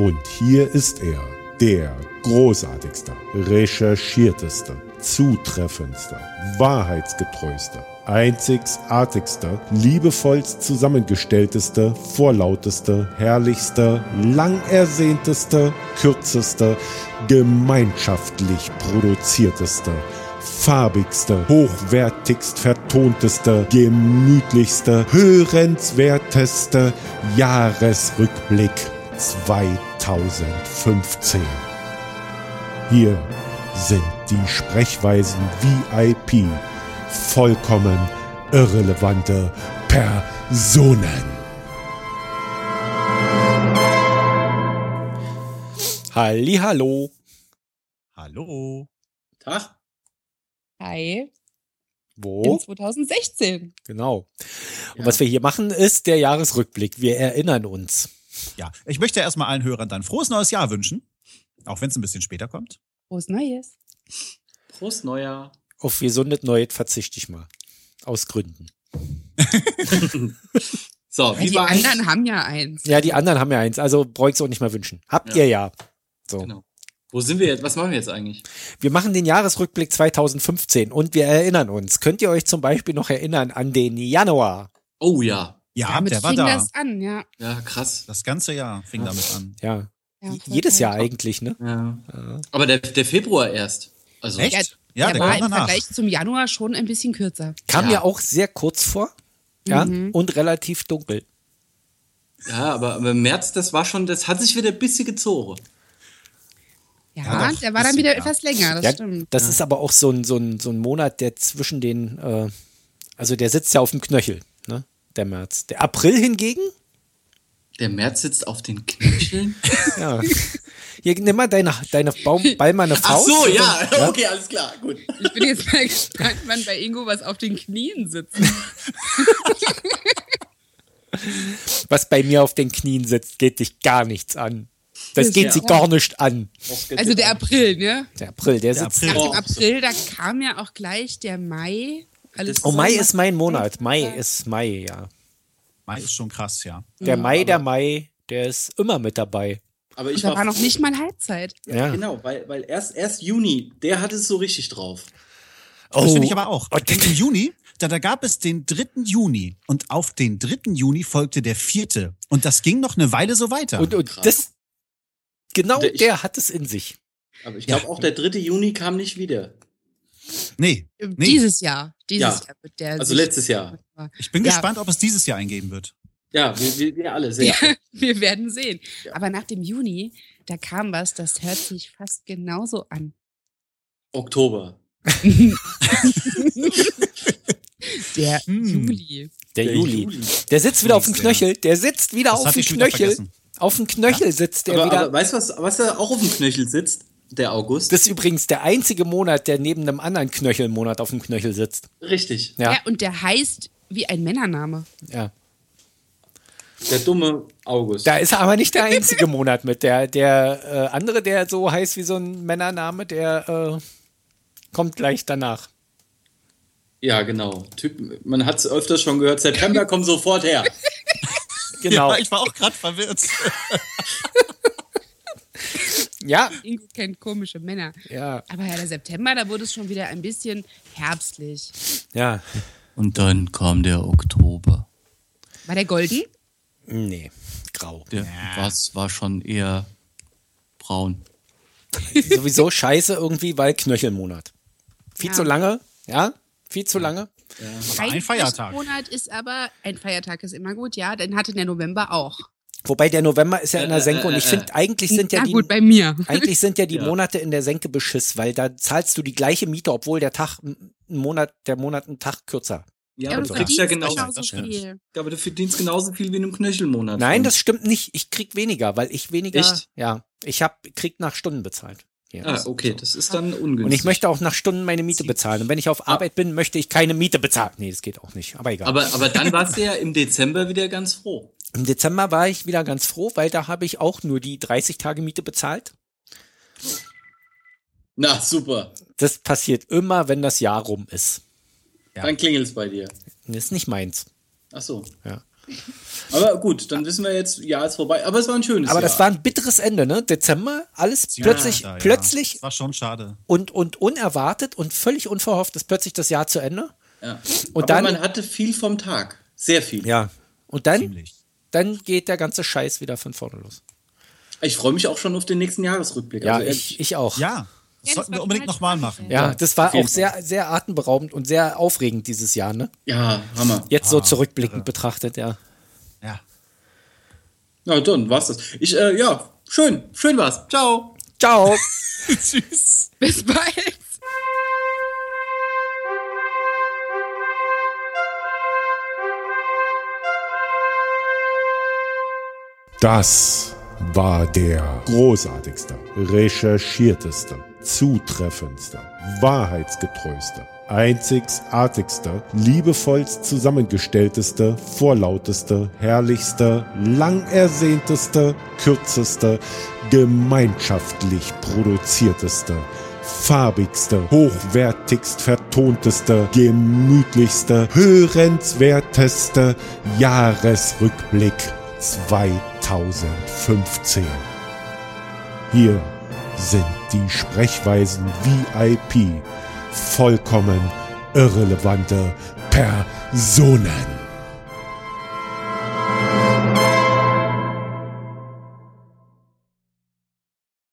Und hier ist er, der großartigste, recherchierteste, zutreffendste, wahrheitsgetreueste, einzigartigste, liebevollst zusammengestellteste, vorlauteste, herrlichste, lang ersehnteste, kürzeste, gemeinschaftlich produzierteste, farbigste, hochwertigst vertonteste, gemütlichste, hörenswerteste Jahresrückblick 2015. Hier sind die Sprechweisen VIP vollkommen irrelevante Personen. Halli, hallo. Hallo. Tag. Hi. Wo? In 2016. Genau. Und Ja. was wir hier machen, ist der Jahresrückblick. Wir erinnern uns. Ja, ich möchte erstmal allen Hörern dann frohes neues Jahr wünschen. Auch wenn es ein bisschen später kommt. Frohes Neues. Prost, Neujahr. Auf gesundet Neues verzichte ich mal. Aus Gründen. So, Ja, wie die anderen haben ja eins. Ja, die anderen haben ja eins, also brauche ich es auch nicht mehr wünschen. Habt Ja. ihr ja. So. Genau. Wo sind wir jetzt? Was machen wir jetzt eigentlich? Wir machen den Jahresrückblick 2015 und wir erinnern uns. Könnt ihr euch zum Beispiel noch erinnern an den Januar? Oh ja. Ja, Damit der war fing da. das an, ja. Ja, krass. Das ganze Jahr fing damit an. Ja. ja Jedes toll. Jahr eigentlich, ne? Ja. Aber der, der Februar erst. Also Echt? Ja, Ja, der, der war kam im danach. Vergleich zum Januar schon ein bisschen kürzer. Kam Ja. mir auch sehr kurz vor. Ja. Mhm. Und relativ dunkel. Ja, aber, aber im März, das war schon, das hat sich wieder ein bisschen gezogen. Ja, Ja, doch, der war dann wieder ja. etwas länger, das ja, stimmt. das ist aber auch so ein, so, ein, so ein Monat, der zwischen den, äh, also der sitzt ja auf dem Knöchel? Der März. Der April hingegen, Der März sitzt auf den Knöcheln. ja. Hier, nimm mal deine, deine Baum, Ball mal eine Ach Faust. so, ja. dann- Okay, alles klar. Gut. Ich bin jetzt mal gespannt, wann bei Ingo was auf den Knien sitzt. Was bei mir auf den Knien sitzt, geht dich gar nichts an. Das geht ja. sie gar nicht an. Also der April, ne? Der April, der Der sitzt. April. Nach dem Oh. April, da kam ja auch gleich der Mai. Alles Oh, Mai ist mein Monat. Mai ist Mai, ja. Mai ist schon krass, ja. Der Mai, der Mai, der ist immer mit dabei. Aber ich Da war, war noch nicht mal Halbzeit. Ja. Genau, weil, weil erst, erst Juni, der hat es so richtig drauf. Oh, Das finde ich aber auch. Oh, Und Im Juni, da, da gab es den 3. Juni und auf den 3. Juni folgte der 4. Und das ging noch eine Weile so weiter. und, und das, genau Der- ich- der hat es in sich. Aber ich glaube auch der 3. Juni kam nicht wieder. Nee, Nee. Dieses Jahr. Dieses Ja. Jahr wird der. Also letztes Jahr. ich bin Ja. gespannt, ob es dieses Jahr eingeben wird. Ja, wir, wir, wir alle sehr. Ja, wir werden sehen. Ja. Aber nach dem Juni, da kam was, das hört sich fast genauso an. Oktober. Der Hm. Juli. Der, Der Juli. Juli. Der sitzt wieder auf dem Knöchel. Der sitzt wieder Das auf dem Knöchel. Auf dem Knöchel sitzt der Aber, wieder. aber weißt du, was, was da auch auf dem Knöchel sitzt? Der August. das ist übrigens der einzige Monat, der neben einem anderen Knöchelmonat auf dem Knöchel sitzt. Richtig. Ja, Ja. und der heißt wie ein Männername. ja. Der dumme August. Da ist er aber nicht der einzige Monat mit. Der, der äh, andere, der so heißt wie so ein Männername, der äh, kommt gleich danach. ja, genau. Typ, man hat es öfters schon gehört. September kommt sofort her. Genau. Ja, ich war auch gerade verwirrt. Ja, Ingo kennt komische Männer. ja, Aber ja, der September, da wurde es schon wieder ein bisschen herbstlich. ja. Und dann kam der Oktober. War der golden? Nee, grau. Der was war schon eher braun. Sowieso scheiße irgendwie, weil Knöchelmonat. Viel Ja. zu lange, ja? Viel zu lange. Aber ein Feiertag. Monat ist aber, ein Feiertag ist immer gut, ja. Den hatte der November auch. Wobei der November ist ja in der Äh, Senke und äh, ich äh, finde, eigentlich sind ja Na die, gut, bei mir. eigentlich sind ja die Ja. Monate in der Senke beschiss, weil da zahlst du die gleiche Miete, obwohl der Tag, ein Monat, der Monat einen Tag kürzer. Ja, Ja, aber du kriegst ja genau. genauso stimmt. viel. Aber du verdienst genauso viel wie in einem Knöchelmonat. Nein, das stimmt nicht. Ich krieg weniger, weil ich weniger, Echt? ja, ich hab, krieg nach Stunden bezahlt. Ja, Ah, okay, das ist dann ungünstig. Und ich möchte auch nach Stunden meine Miete bezahlen. Und wenn ich auf Arbeit bin, möchte ich keine Miete bezahlen. Nee, das geht auch nicht. Aber egal. aber, aber dann warst du ja im Dezember wieder ganz froh. Im Dezember war ich wieder ganz froh, weil da habe ich auch nur die 30 Tage Miete bezahlt. Na, super. Das passiert immer, wenn das Jahr rum ist. Ja. Dann klingelt's bei dir. Das ist nicht meins. Ach so. Ja. Aber gut, dann wissen wir jetzt, ja, ist vorbei. Aber es war ein schönes Aber Jahr. das war ein bitteres Ende, ne? Dezember, alles plötzlich, Ja, ja. plötzlich Das war schon schade. und, und unerwartet und völlig unverhofft ist plötzlich das Jahr zu Ende. ja. Und Aber dann- man hatte viel vom Tag. Sehr viel. Ja. Und dann, Ziemlich. Dann geht der ganze Scheiß wieder von vorne los. Ich freue mich auch schon auf den nächsten Jahresrückblick. Ja, Also, ich, ich auch. Ja, das sollten wir unbedingt nochmal machen. Ja, das war auch sehr, sehr atemberaubend und sehr aufregend dieses Jahr, ne? ja, Hammer. Jetzt so zurückblickend betrachtet, ja. Ja. Na, dann war's das. Ich, äh, ja, schön. Schön war's. Ciao. Ciao. Tschüss. Bis bald. Das war der großartigste, recherchierteste, zutreffendste, wahrheitsgetreueste, einzigartigste, liebevollst zusammengestellteste, vorlauteste, herrlichste, lang ersehnteste, kürzeste, gemeinschaftlich produzierteste, farbigste, hochwertigst vertonteste, gemütlichste, hörenswerteste Jahresrückblick 2015. Hier sind die Sprechweisen VIP, vollkommen irrelevante Personen.